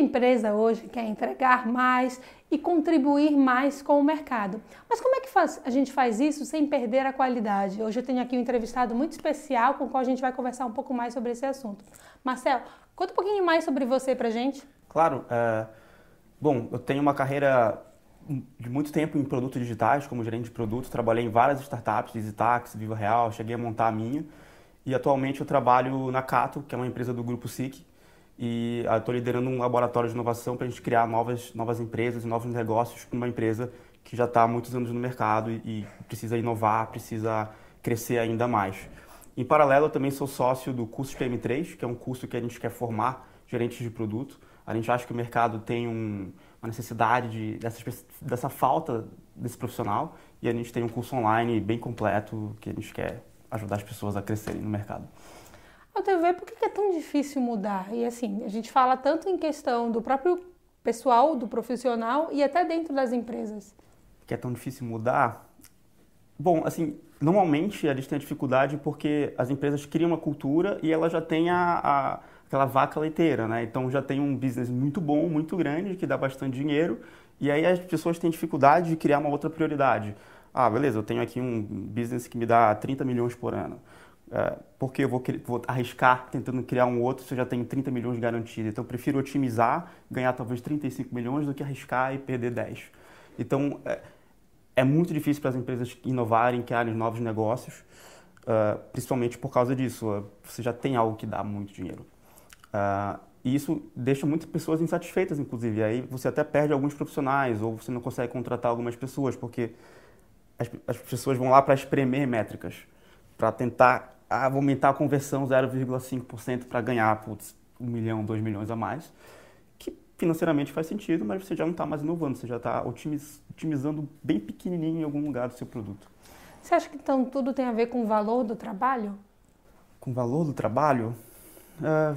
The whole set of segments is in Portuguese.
empresa hoje quer entregar mais e contribuir mais com o mercado. Mas como é que faz, a gente faz isso sem perder a qualidade? Hoje eu tenho aqui um entrevistado muito especial com o qual a gente vai conversar um pouco mais sobre esse assunto. Marcel, conta um pouquinho mais sobre você pra gente. Claro. É... Bom, eu tenho uma carreira de muito tempo em produtos digitais, como gerente de produtos. Trabalhei em várias startups, EasyTax, Viva Real, cheguei a montar a minha. E atualmente eu trabalho na Cato, que é uma empresa do grupo SIC, e estou liderando um laboratório de inovação para a gente criar novas, novas empresas novos negócios para uma empresa que já está há muitos anos no mercado e, e, precisa inovar, precisa crescer ainda mais. Em paralelo, eu também sou sócio do curso PM3, que é um curso que a gente quer formar gerentes de produto. A gente acha que o mercado tem um, uma necessidade de, dessa, dessa falta desse profissional e a gente tem um curso online bem completo que a gente quer ajudar as pessoas a crescerem no mercado. Teu ver, por que é tão difícil mudar? E assim, a gente fala tanto em questão do próprio pessoal, do profissional e até dentro das empresas. Que é tão difícil mudar? Bom, assim, normalmente a gente tem a dificuldade porque as empresas criam uma cultura e ela já tem a, a, aquela vaca leiteira, né? Então já tem um business muito bom, muito grande, que dá bastante dinheiro, e aí as pessoas têm dificuldade de criar uma outra prioridade. Ah, beleza, eu tenho aqui um business que me dá 30 milhões por ano. É, porque eu vou, vou, arriscar tentando criar um outro se eu já tenho 30 milhões garantidos. Então, eu prefiro otimizar, ganhar talvez 35 milhões do que arriscar e perder 10. Então, é, é muito difícil para as empresas inovarem, criarem novos negócios, uh, principalmente por causa disso. Uh, você já tem algo que dá muito dinheiro. E isso deixa muitas pessoas insatisfeitas, inclusive. Aí você até perde alguns profissionais, ou você não consegue contratar algumas pessoas, porque as, as pessoas vão lá para espremer métricas, para tentar ah, vou aumentar a conversão 0,5% para ganhar putz, um milhão, dois milhões a mais, que financeiramente faz sentido, mas você já não está mais inovando, você já está otimiz, otimizando bem pequenininho em algum lugar do seu produto. Você acha que então tudo tem a ver com o valor do trabalho? Com o valor do trabalho? É,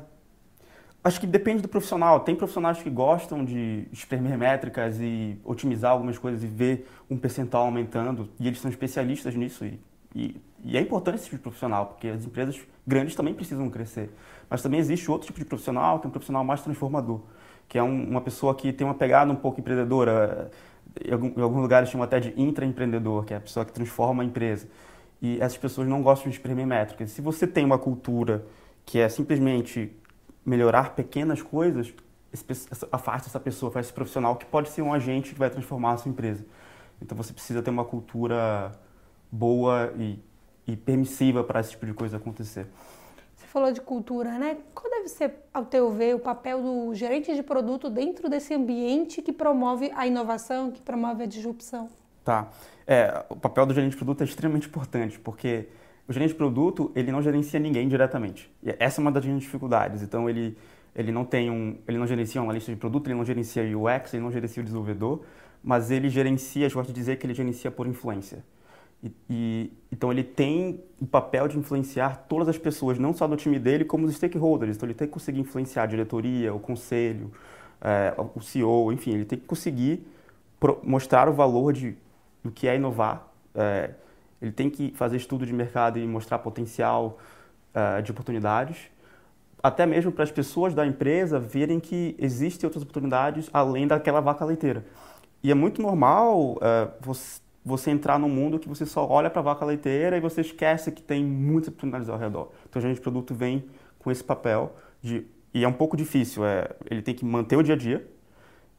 acho que depende do profissional. Tem profissionais que gostam de espremer métricas e otimizar algumas coisas e ver um percentual aumentando, e eles são especialistas nisso e e, e, é importante esse tipo de profissional, porque as empresas grandes também precisam crescer. Mas também existe outro tipo de profissional, que é um profissional mais transformador, que é um, uma pessoa que tem uma pegada um pouco empreendedora. Em, algum, em alguns lugares chamam até de intraempreendedor, que é a pessoa que transforma a empresa. E essas pessoas não gostam de espremer métricas. Se você tem uma cultura que é simplesmente melhorar pequenas coisas, afaste essa pessoa, faz esse profissional que pode ser um agente que vai transformar a sua empresa. Então você precisa ter uma cultura boa e, e permissiva para esse tipo de coisa acontecer. Você falou de cultura, né? Qual deve ser, ao teu ver, o papel do gerente de produto dentro desse ambiente que promove a inovação, que promove a disrupção? Tá. É, o papel do gerente de produto é extremamente importante, porque o gerente de produto, ele não gerencia ninguém diretamente. E essa é uma das grandes dificuldades. Então, ele, ele não tem um, ele não gerencia uma lista de produto, ele não gerencia UX, ele não gerencia o desenvolvedor, mas ele gerencia, eu gosto de dizer que ele gerencia por influência. E, e, então ele tem o papel de influenciar todas as pessoas, não só do time dele, como os stakeholders. Então ele tem que conseguir influenciar a diretoria, o conselho, é, o CEO, enfim, ele tem que conseguir pro, mostrar o valor de, do que é inovar. É, ele tem que fazer estudo de mercado e mostrar potencial é, de oportunidades, até mesmo para as pessoas da empresa verem que existem outras oportunidades além daquela vaca leiteira. E é muito normal você você entrar num mundo que você só olha para a vaca leiteira e você esquece que tem muitas oportunidades ao redor. Então, gerente de produto vem com esse papel de e é um pouco difícil, é, ele tem que manter o dia a dia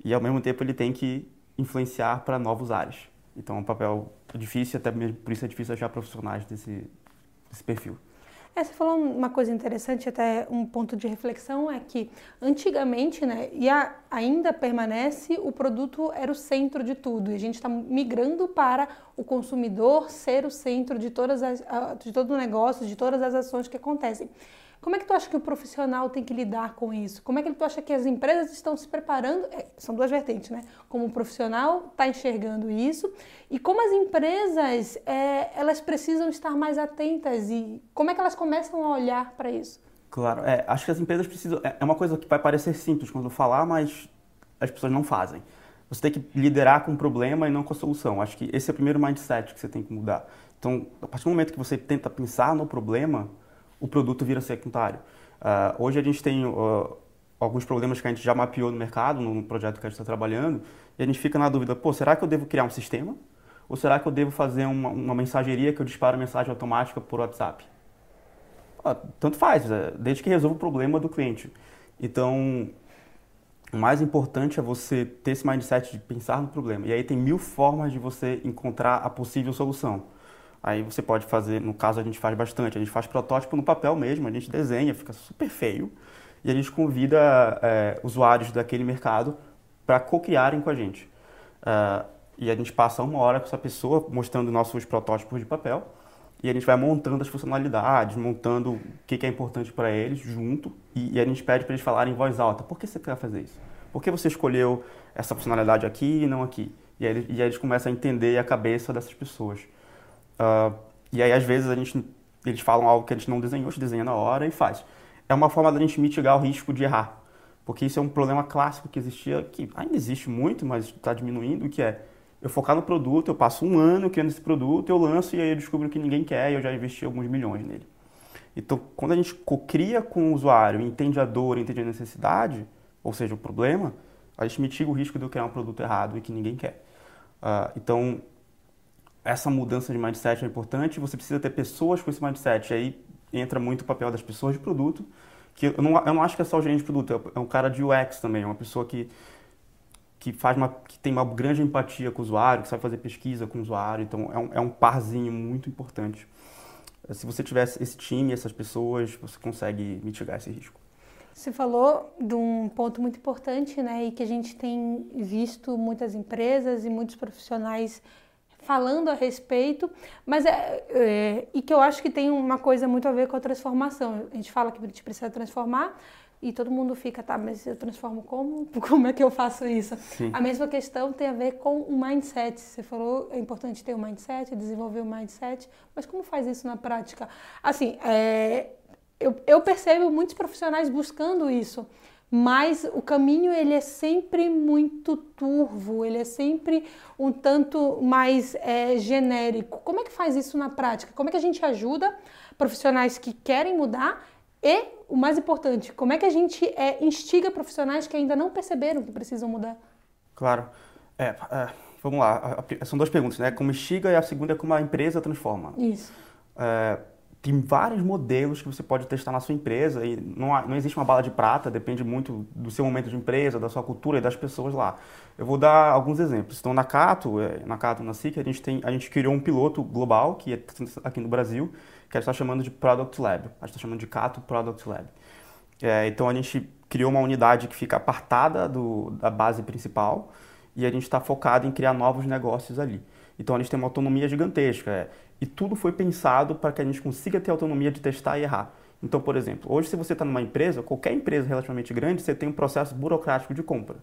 e ao mesmo tempo ele tem que influenciar para novos áreas. Então, é um papel difícil, até mesmo por isso é difícil achar profissionais desse, desse perfil. É, você falou uma coisa interessante, até um ponto de reflexão, é que antigamente, né, e a, ainda permanece, o produto era o centro de tudo. E a gente está migrando para o consumidor ser o centro de, todas as, de todo o negócio, de todas as ações que acontecem. Como é que tu acha que o profissional tem que lidar com isso? Como é que tu acha que as empresas estão se preparando? É, são duas vertentes, né? Como o profissional está enxergando isso e como as empresas é, elas precisam estar mais atentas e como é que elas começam a olhar para isso? Claro, é, acho que as empresas precisam. É, é uma coisa que vai parecer simples quando falar, mas as pessoas não fazem. Você tem que liderar com o problema e não com a solução. Acho que esse é o primeiro mindset que você tem que mudar. Então, a partir do momento que você tenta pensar no problema, o produto vira secundário. Uh, hoje a gente tem uh, alguns problemas que a gente já mapeou no mercado, no projeto que a gente está trabalhando, e a gente fica na dúvida, pô, será que eu devo criar um sistema? Ou será que eu devo fazer uma, uma mensageria que eu disparo mensagem automática por WhatsApp? Tanto faz, é, desde que resolva o problema do cliente. Então, o mais importante é você ter esse mindset de pensar no problema. E aí tem mil formas de você encontrar a possível solução. Aí você pode fazer, no caso a gente faz bastante, a gente faz protótipo no papel mesmo, a gente desenha, fica super feio, e a gente convida é, usuários daquele mercado para co-criarem com a gente. Uh, e a gente passa uma hora com essa pessoa mostrando nossos protótipos de papel, e a gente vai montando as funcionalidades, montando o que, que é importante para eles junto, e, e, a gente pede para eles falarem em voz alta, por que você quer fazer isso? Por que você escolheu essa funcionalidade aqui e não aqui? E aí, e aí eles começam a entender a cabeça dessas pessoas. Uh, e aí, às vezes, a gente, eles falam algo que a gente não desenhou, a gente desenha na hora e faz. É uma forma da gente mitigar o risco de errar. Porque isso é um problema clássico que existia, que ainda existe muito, mas está diminuindo, que é eu focar no produto, eu passo um ano criando esse produto, eu lanço e aí eu descubro que ninguém quer e eu já investi alguns milhões nele. Então, quando a gente cria com o usuário, entende a dor, entende a necessidade, ou seja, o problema, a gente mitiga o risco de eu criar um produto errado e que ninguém quer. Uh, então, essa mudança de mindset é importante, você precisa ter pessoas com esse mindset. E aí entra muito o papel das pessoas de produto, que eu não, eu não acho que é só o gerente de produto, é um cara de UX também, é uma pessoa que, que, faz uma, que tem uma grande empatia com o usuário, que sabe fazer pesquisa com o usuário, então é um, é um parzinho muito importante. Se você tivesse esse time, essas pessoas, você consegue mitigar esse risco. Você falou de um ponto muito importante, né, e que a gente tem visto muitas empresas e muitos profissionais falando a respeito, mas é, é, e que eu acho que tem uma coisa muito a ver com a transformação. A gente fala que a gente precisa transformar e todo mundo fica, tá, mas eu transformo como? Como é que eu faço isso? Sim. A mesma questão tem a ver com o mindset. Você falou, é importante ter o um mindset, desenvolver o um mindset, mas como faz isso na prática? Assim, é, eu, eu percebo muitos profissionais buscando isso mas o caminho ele é sempre muito turvo, ele é sempre um tanto mais é, genérico. Como é que faz isso na prática? Como é que a gente ajuda profissionais que querem mudar e, o mais importante, como é que a gente é, instiga profissionais que ainda não perceberam que precisam mudar? Claro. É, é, vamos lá, são duas perguntas, né? Como instiga e a segunda é como a empresa transforma. Isso. É, tem vários modelos que você pode testar na sua empresa e não, há, não existe uma bala de prata, depende muito do seu momento de empresa, da sua cultura e das pessoas lá. Eu vou dar alguns exemplos. Então, na Cato, é, na Cato, na SIC, a gente, tem, a gente criou um piloto global, que é aqui no Brasil, que a gente está chamando de Product Lab. A gente está chamando de Cato Product Lab. É, então, a gente criou uma unidade que fica apartada do, da base principal e a gente está focado em criar novos negócios ali. Então, a gente tem uma autonomia gigantesca. É, e tudo foi pensado para que a gente consiga ter autonomia de testar e errar. Então, por exemplo, hoje se você está numa empresa, qualquer empresa relativamente grande, você tem um processo burocrático de compra.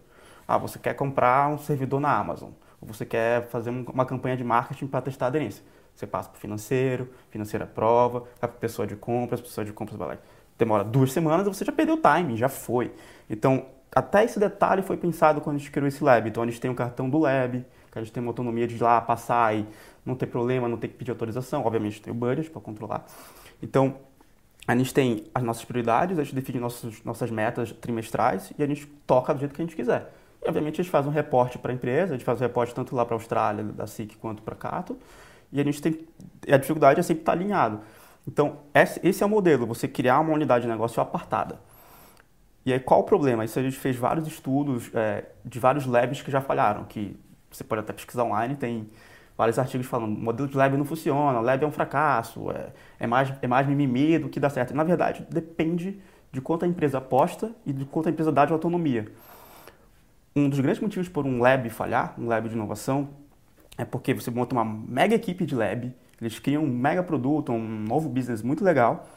Ah, você quer comprar um servidor na Amazon, ou você quer fazer uma campanha de marketing para testar a aderência. Você passa para o financeiro, financeiro aprova, vai para a pessoa de compras, pessoa de compras vai lá. Demora duas semanas você já perdeu o timing, já foi. Então, até esse detalhe foi pensado quando a gente criou esse lab. Então, a gente tem o cartão do lab, que a gente tem uma autonomia de ir lá passar e não ter problema, não ter que pedir autorização. Obviamente tem o budget para controlar. Então, a gente tem as nossas prioridades, a gente define nossas metas trimestrais e a gente toca do jeito que a gente quiser. E, obviamente, a gente faz um reporte para a empresa, a gente faz um reporte tanto lá para a Austrália, da SIC, quanto para a Cato, e a gente tem... a dificuldade é sempre estar tá alinhado. Então, esse é o modelo, você criar uma unidade de negócio apartada. E aí, qual o problema? Isso a gente fez vários estudos é, de vários labs que já falharam, que você pode até pesquisar online, tem vários artigos falando, modelo de lab não funciona, lab é um fracasso, é, é, mais, é mais mimimi do que dá certo. Na verdade, depende de quanto a empresa aposta e de quanto a empresa dá de autonomia. Um dos grandes motivos por um lab falhar, um lab de inovação, é porque você monta uma mega equipe de lab, eles criam um mega produto, um novo business muito legal,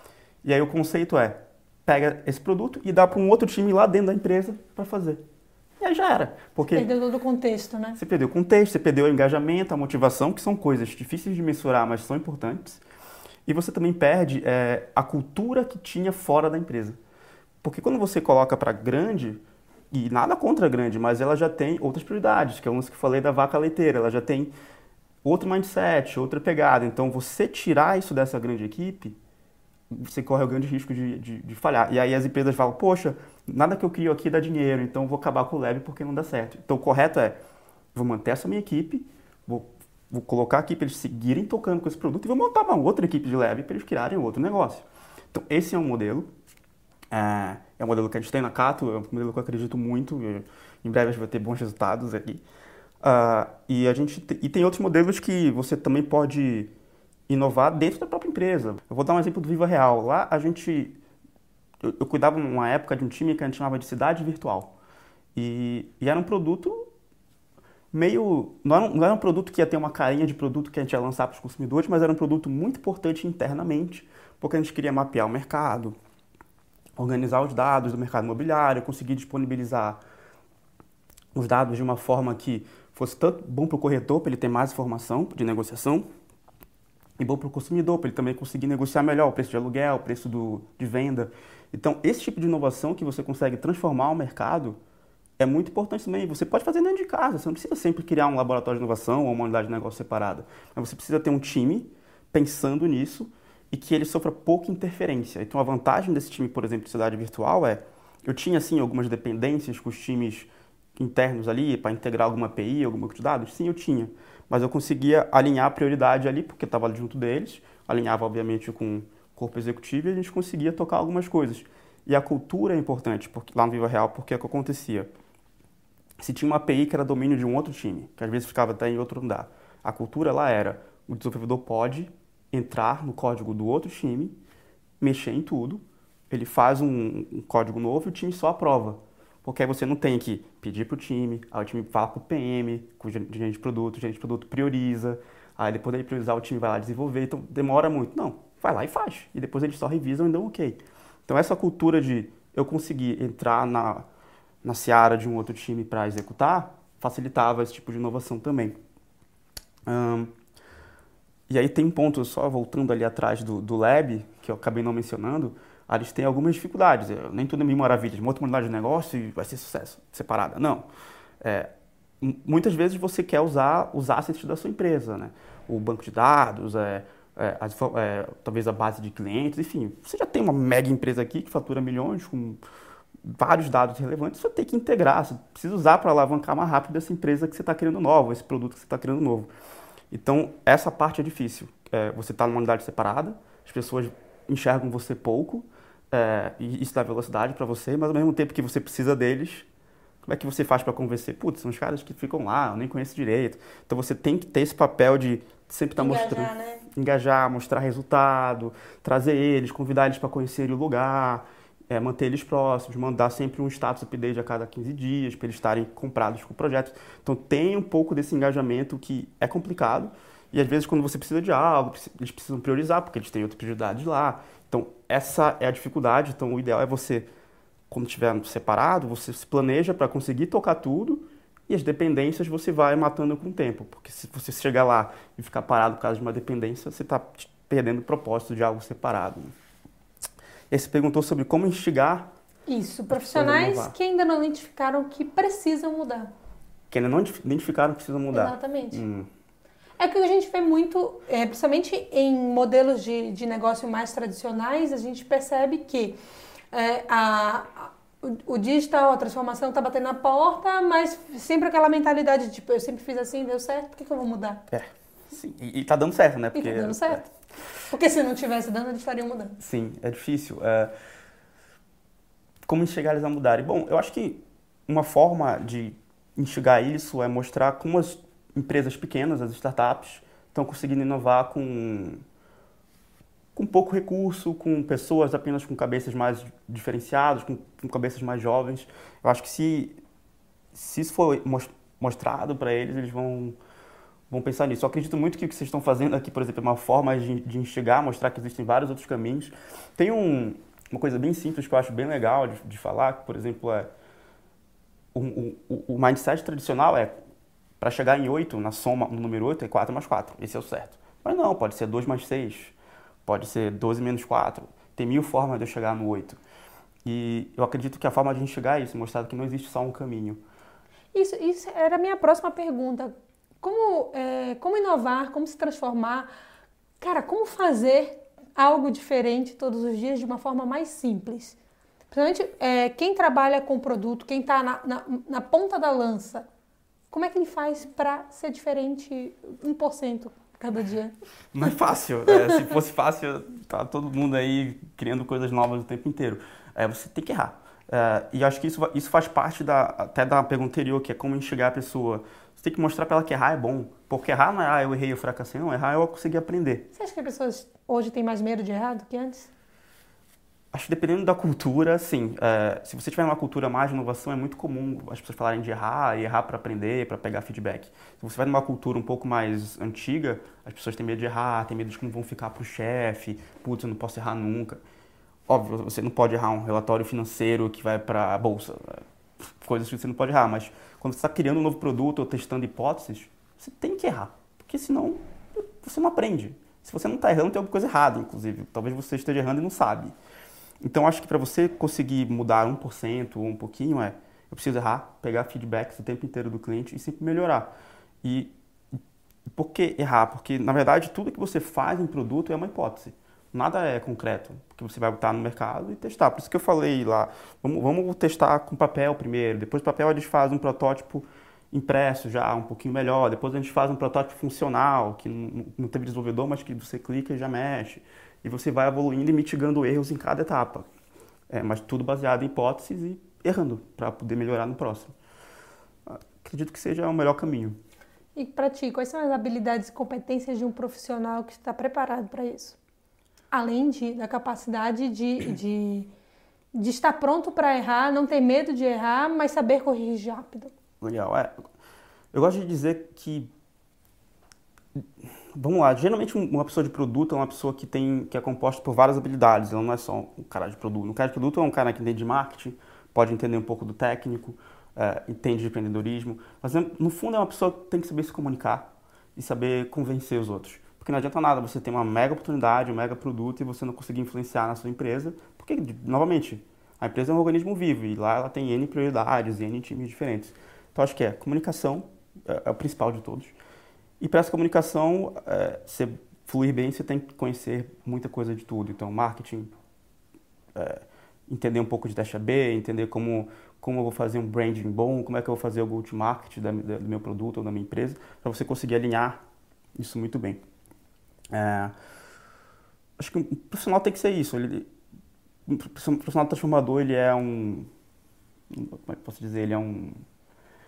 e aí o conceito é, pega esse produto e dá para um outro time lá dentro da empresa para fazer. E aí já era. Porque perdeu todo o contexto, né? Você perdeu o contexto, você perdeu o engajamento, a motivação, que são coisas difíceis de mensurar, mas são importantes. E você também perde é, a cultura que tinha fora da empresa. Porque quando você coloca para grande, e nada contra a grande, mas ela já tem outras prioridades, que é um que eu falei da vaca leiteira, ela já tem outro mindset, outra pegada. Então, você tirar isso dessa grande equipe você corre o grande risco de, de, de, falhar. E aí as empresas falam, poxa, nada que eu crio aqui dá dinheiro, então vou acabar com o Lab porque não dá certo. Então o correto é, vou manter essa minha equipe, vou, vou colocar aqui para eles seguirem tocando com esse produto e vou montar uma outra equipe de Lab para eles criarem outro negócio. Então esse é um modelo, é, é um modelo que a gente tem na Cato, é um modelo que eu acredito muito, em breve a gente vai ter bons resultados aqui. Uh, e a gente e tem outros modelos que você também pode inovar dentro da própria empresa. Eu vou dar um exemplo do Viva Real. Lá a gente. Eu, eu cuidava numa época de um time que a gente chamava de cidade virtual. E, e era um produto meio. Não era, não era, um produto que ia ter uma carinha de produto que a gente ia lançar para os consumidores, mas era um produto muito importante internamente, porque a gente queria mapear o mercado, organizar os dados do mercado imobiliário, conseguir disponibilizar os dados de uma forma que fosse tanto bom para o corretor, para ele ter mais informação de negociação, e bom para o consumidor, para ele também conseguir negociar melhor o preço de aluguel, o preço do, de venda. Então, esse tipo de inovação que você consegue transformar o mercado é muito importante também. Você pode fazer dentro de casa, você não precisa sempre criar um laboratório de inovação ou uma unidade de negócio separada. Mas você precisa ter um time pensando nisso e que ele sofra pouca interferência. Então, a vantagem desse time, por exemplo, de cidade virtual é eu tinha, assim, algumas dependências com os times internos ali para integrar alguma API, algum banco de dados? Sim, eu tinha mas eu conseguia alinhar a prioridade ali, porque estava junto deles, alinhava obviamente com o corpo executivo e a gente conseguia tocar algumas coisas. E a cultura é importante porque, lá no Viva Real, porque é o que acontecia. Se tinha uma API que era domínio de um outro time, que às vezes ficava até em outro andar, a cultura lá era o desenvolvedor pode entrar no código do outro time, mexer em tudo, ele faz um, um código novo e o time só aprova. Porque aí você não tem que pedir para o time, aí o time fala com o PM, com o gerente de produto, o gerente de produto prioriza, aí depois ele priorizar o time vai lá desenvolver, então demora muito. Não, vai lá e faz. E depois eles só revisam e dão ok. Então essa cultura de eu conseguir entrar na, na seara de um outro time para executar, facilitava esse tipo de inovação também. E aí tem um ponto, só voltando ali atrás do, do Lab, que eu acabei não mencionando, eles têm algumas dificuldades. Nem tudo é mil maravilhas. Uma outra unidade de negócio e vai ser sucesso, separada. Não. É, muitas vezes você quer usar os assets da sua empresa, né? O banco de dados, é, é, as, é, talvez a base de clientes, enfim. Você já tem uma mega empresa aqui que fatura milhões com vários dados relevantes, você tem que integrar, você precisa usar para alavancar mais rápido essa empresa que você está criando novo, esse produto que você está criando novo. Então, essa parte é difícil. É, você está numa unidade separada, as pessoas enxergam você pouco, é, e isso dá velocidade para você, mas ao mesmo tempo que você precisa deles, como é que você faz para convencer? Putz, são os caras que ficam lá, eu nem conheço direito. Então você tem que ter esse papel de sempre estar tá mostrando. Né? Engajar, mostrar resultado, trazer eles, convidar eles para conhecerem o lugar, é, manter eles próximos, mandar sempre um status update a cada 15 dias, para eles estarem comprados com o projeto. Então tem um pouco desse engajamento que é complicado. E às vezes, quando você precisa de algo, eles precisam priorizar, porque eles têm outras prioridades lá. Então, essa é a dificuldade. Então, o ideal é você, quando estiver separado, você se planeja para conseguir tocar tudo e as dependências você vai matando com o tempo. Porque se você chegar lá e ficar parado por causa de uma dependência, você está perdendo o propósito de algo separado. E aí você perguntou sobre como instigar. Isso, profissionais que ainda não identificaram que precisam mudar. Que ainda não identificaram que precisam mudar. Exatamente. Hum. É que a gente vê muito, é, principalmente em modelos de, de negócio mais tradicionais, a gente percebe que é, a, o, o digital, a transformação está batendo na porta, mas sempre aquela mentalidade de tipo, eu sempre fiz assim, deu certo, por que, que eu vou mudar? É, sim. E, e tá dando certo, né? Porque, e tá dando certo. É. Porque se não tivesse dando, eles estariam mudando. Sim, é difícil. É... Como enxergar eles a mudarem? Bom, eu acho que uma forma de enxergar isso é mostrar como as empresas pequenas, as startups, estão conseguindo inovar com, com pouco recurso, com pessoas apenas com cabeças mais diferenciadas, com, com cabeças mais jovens. Eu acho que se, se isso for mostrado para eles, eles vão, vão pensar nisso. Eu acredito muito que o que vocês estão fazendo aqui, por exemplo, é uma forma de, de mostrar que existem vários outros caminhos. Tem um, uma coisa bem simples que eu acho bem legal de, de falar, que, por exemplo, é o, o, o mindset tradicional é para chegar em 8, na soma, no número 8, é 4 mais 4. Esse é o certo. Mas não, pode ser 2 mais 6, pode ser 12 menos 4. Tem mil formas de eu chegar no 8. E eu acredito que a forma de a gente chegar é isso, mostrar que não existe só um caminho. Isso, isso era a minha próxima pergunta. Como, é, como inovar, como se transformar? Cara, como fazer algo diferente todos os dias de uma forma mais simples. Principalmente é, quem trabalha com produto, quem está na, na, na, ponta da lança, como é que ele faz para ser diferente 1% cada dia? Não é fácil. É, se fosse fácil, tá todo mundo aí criando coisas novas o tempo inteiro. É, você tem que errar. É, e acho que isso, isso faz parte da, até da pergunta anterior, que é como enxergar a pessoa. Você tem que mostrar para ela que errar é bom. Porque errar não é, ah, eu errei, eu fracassei. Não, errar é eu consegui aprender. Você acha que as pessoas hoje têm mais medo de errar do que antes? Acho que dependendo da cultura, sim. É, se você tiver uma cultura mais de inovação, é muito comum as pessoas falarem de errar e errar para aprender, para pegar feedback. Se você vai numa cultura um pouco mais antiga, as pessoas têm medo de errar, têm medo de como vão ficar para o chefe, putz, eu não posso errar nunca. Óbvio, você não pode errar um relatório financeiro que vai para a bolsa, né? coisas que você não pode errar, mas quando você está criando um novo produto ou testando hipóteses, você tem que errar, porque senão você não aprende. Se você não está errando, tem alguma coisa errada, inclusive. Talvez você esteja errando e não sabe. Então, acho que para você conseguir mudar 1% ou um pouquinho, é eu preciso errar, pegar feedbacks o tempo inteiro do cliente e sempre melhorar. E por que errar? Porque, na verdade, tudo que você faz em produto é uma hipótese. Nada é concreto, porque você vai botar no mercado e testar. Por isso que eu falei lá, vamos, vamos testar com papel primeiro, depois papel a gente faz um protótipo impresso já um pouquinho melhor, depois a gente faz um protótipo funcional, que não, não teve desenvolvedor, mas que você clica e já mexe e você vai evoluindo e mitigando erros em cada etapa. É, mas tudo baseado em hipóteses e errando para poder melhorar no próximo. Acredito que seja o melhor caminho. E para ti, quais são as habilidades e competências de um profissional que está preparado para isso? Além de, da capacidade de, de, de estar pronto para errar, não ter medo de errar, mas saber corrigir rápido. Legal. É, eu gosto de dizer que vamos lá, geralmente uma pessoa de produto é uma pessoa que tem que é composta por várias habilidades, ela não é só um cara de produto. Um cara de produto é um cara que entende de marketing, pode entender um pouco do técnico, é, entende de empreendedorismo, mas no fundo é uma pessoa que tem que saber se comunicar e saber convencer os outros. Porque não adianta nada você ter uma mega oportunidade, um mega produto e você não conseguir influenciar na sua empresa, porque, novamente, a empresa é um organismo vivo e lá ela tem N prioridades, N times diferentes. Então acho que é comunicação, é, é o principal de todos. E para essa comunicação, é, você fluir bem, você tem que conhecer muita coisa de tudo. Então, marketing, é, entender um pouco de teste B, entender como, como eu vou fazer um branding bom, como é que eu vou fazer o go-to-market do meu produto ou da minha empresa, para você conseguir alinhar isso muito bem. É, acho que um profissional tem que ser isso. Ele, um profissional transformador, ele é um... Como é que posso dizer? Ele é um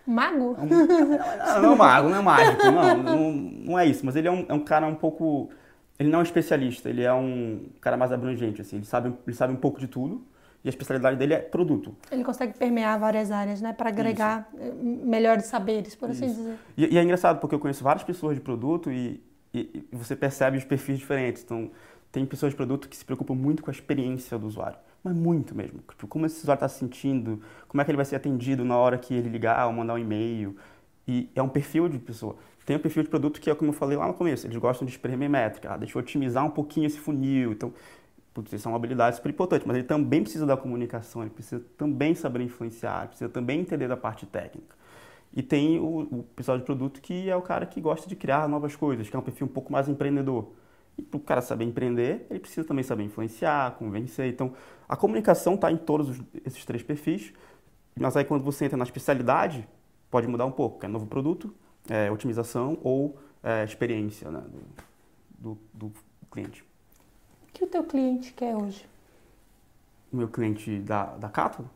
Mago? É um, não, não, é mago, não é mágico, não, não, não é isso. Mas ele é um, é um cara um pouco. Ele não é um especialista, ele é um cara mais abrangente, assim. Ele sabe, ele sabe um pouco de tudo e a especialidade dele é produto. Ele consegue permear várias áreas, né? Para agregar Isso. Eh, melhores saberes, por assim dizer. E, e, é engraçado porque eu conheço várias pessoas de produto e, e, e você percebe os perfis diferentes. Então, tem pessoas de produto que se preocupam muito com a experiência do usuário mas muito mesmo. Tipo, como esse usuário está se sentindo, como é que ele vai ser atendido na hora que ele ligar ou mandar um e-mail. E é um perfil de pessoa. Tem um perfil de produto que é como eu falei lá no começo, eles gostam de espremer métrica, ah, deixa eu otimizar um pouquinho esse funil. Então, putz, isso é uma habilidade super importante, mas ele também precisa da comunicação, ele precisa também saber influenciar, ele precisa também entender da parte técnica. E tem o, o pessoal de produto que é o cara que gosta de criar novas coisas, que é um perfil um pouco mais empreendedor. E para o cara saber empreender, ele precisa também saber influenciar, convencer. Então, a comunicação está em todos os, esses três perfis. Mas aí, quando você entra na especialidade, pode mudar um pouco. É novo produto, é, otimização ou é, experiência né, do, do, do, cliente. O que o teu cliente quer hoje? O meu cliente da, da Cato?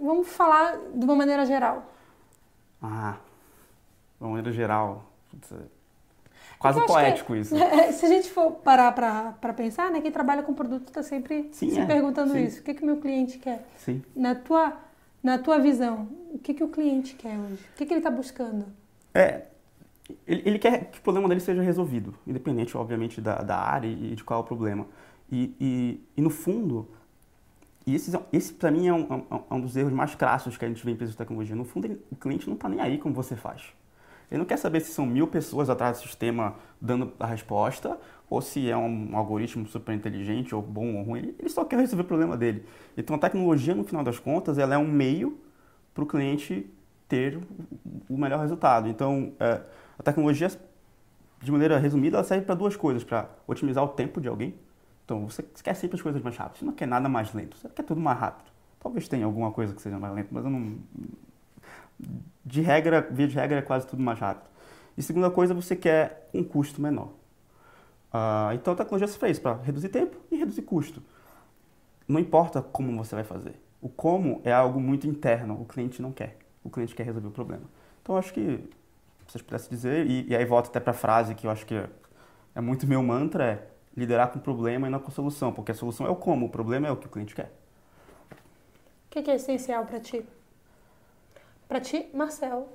Vamos falar de uma maneira geral. Ah, de uma maneira geral. Putz, Quase poético que, isso. Se a gente for parar para pensar, né, quem trabalha com produto está sempre sim, se é, perguntando sim. isso. O que, que o meu cliente quer? Sim. Na tua, na tua visão, o que, que o cliente quer hoje? O que, que ele está buscando? É, ele, ele, quer que o problema dele seja resolvido, independente, obviamente, da, da área e de qual é o problema. E, e, e no fundo, e esse, esse para mim, é um, é, é um, dos erros mais crassos que a gente vê em empresas de tecnologia. No fundo, ele, o cliente não está nem aí como você faz. Ele não quer saber se são mil pessoas atrás do sistema dando a resposta ou se é um algoritmo super inteligente ou bom ou ruim. Ele só quer resolver o problema dele. Então a tecnologia, no final das contas, ela é um meio para o cliente ter o melhor resultado. Então é, a tecnologia, de maneira resumida, ela serve para duas coisas: para otimizar o tempo de alguém. Então, você quer sempre as coisas mais rápidas. Você não quer nada mais lento. Você quer tudo mais rápido. Talvez tenha alguma coisa que seja mais lento, mas eu não... De regra, via de regra, é quase tudo mais rápido. E segunda coisa, você quer um custo menor. Uh, então, a tecnologia se fez para reduzir tempo e reduzir custo. Não importa como você vai fazer. O como é algo muito interno, o cliente não quer. O cliente quer resolver o problema. Então, acho que vocês pudessem dizer, e, e aí volta até para a frase que eu acho que é, muito meu mantra, é liderar com o problema e não com a solução, porque a solução é o como, o problema é o que o cliente quer. O que, que é essencial para ti? Para ti, Marcel?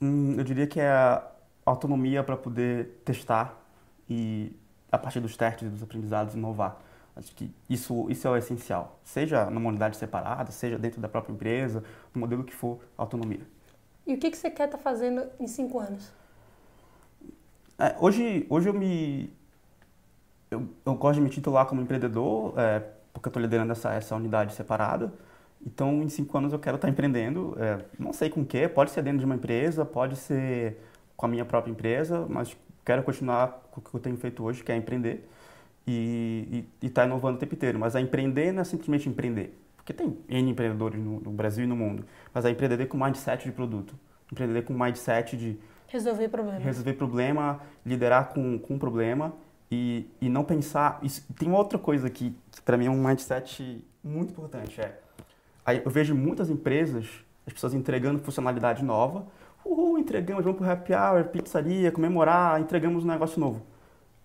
Hum, eu diria que é a autonomia para poder testar e, a partir dos testes e dos aprendizados, inovar. Acho que isso, isso é o essencial. Seja numa unidade separada, seja dentro da própria empresa, no modelo que for, autonomia. E o que, que você quer estar tá fazendo em cinco anos? É, hoje, hoje eu me... Eu, eu, gosto de me titular como empreendedor, é, porque eu estou liderando essa, essa unidade separada. Então, em cinco anos eu quero estar empreendendo. É, não sei com o quê, pode ser dentro de uma empresa, pode ser com a minha própria empresa, mas quero continuar com o que eu tenho feito hoje, que é empreender e estar tá inovando o tempo inteiro. Mas a empreender não é simplesmente empreender, porque tem N empreendedores no, no Brasil e no mundo, mas a empreender com mindset de produto, empreender com mindset de resolver problema, resolver problema, liderar com, com problema e, e não pensar. Isso, tem outra coisa que, que para mim é um mindset muito importante é eu vejo muitas empresas, as pessoas entregando funcionalidade nova. Uhul, entregamos, vamos pro happy hour, pizzaria, comemorar, entregamos um negócio novo.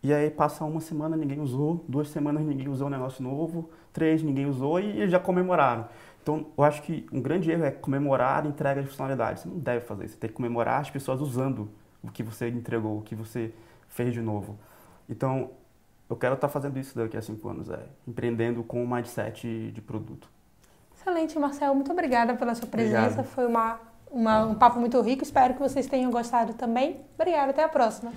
E aí passa uma semana, ninguém usou, duas semanas ninguém usou o um negócio novo, três ninguém usou e eles já comemoraram. Então, eu acho que um grande erro é comemorar a entrega de funcionalidade. Você não deve fazer isso. Você tem que comemorar as pessoas usando o que você entregou, o que você fez de novo. Então, eu quero estar fazendo isso daqui a cinco anos, é, empreendendo com o mindset de produto. Excelente, Marcel. Muito obrigada pela sua presença. Obrigado. Foi uma, uma, um papo muito rico. Espero que vocês tenham gostado também. Obrigada. Até a próxima.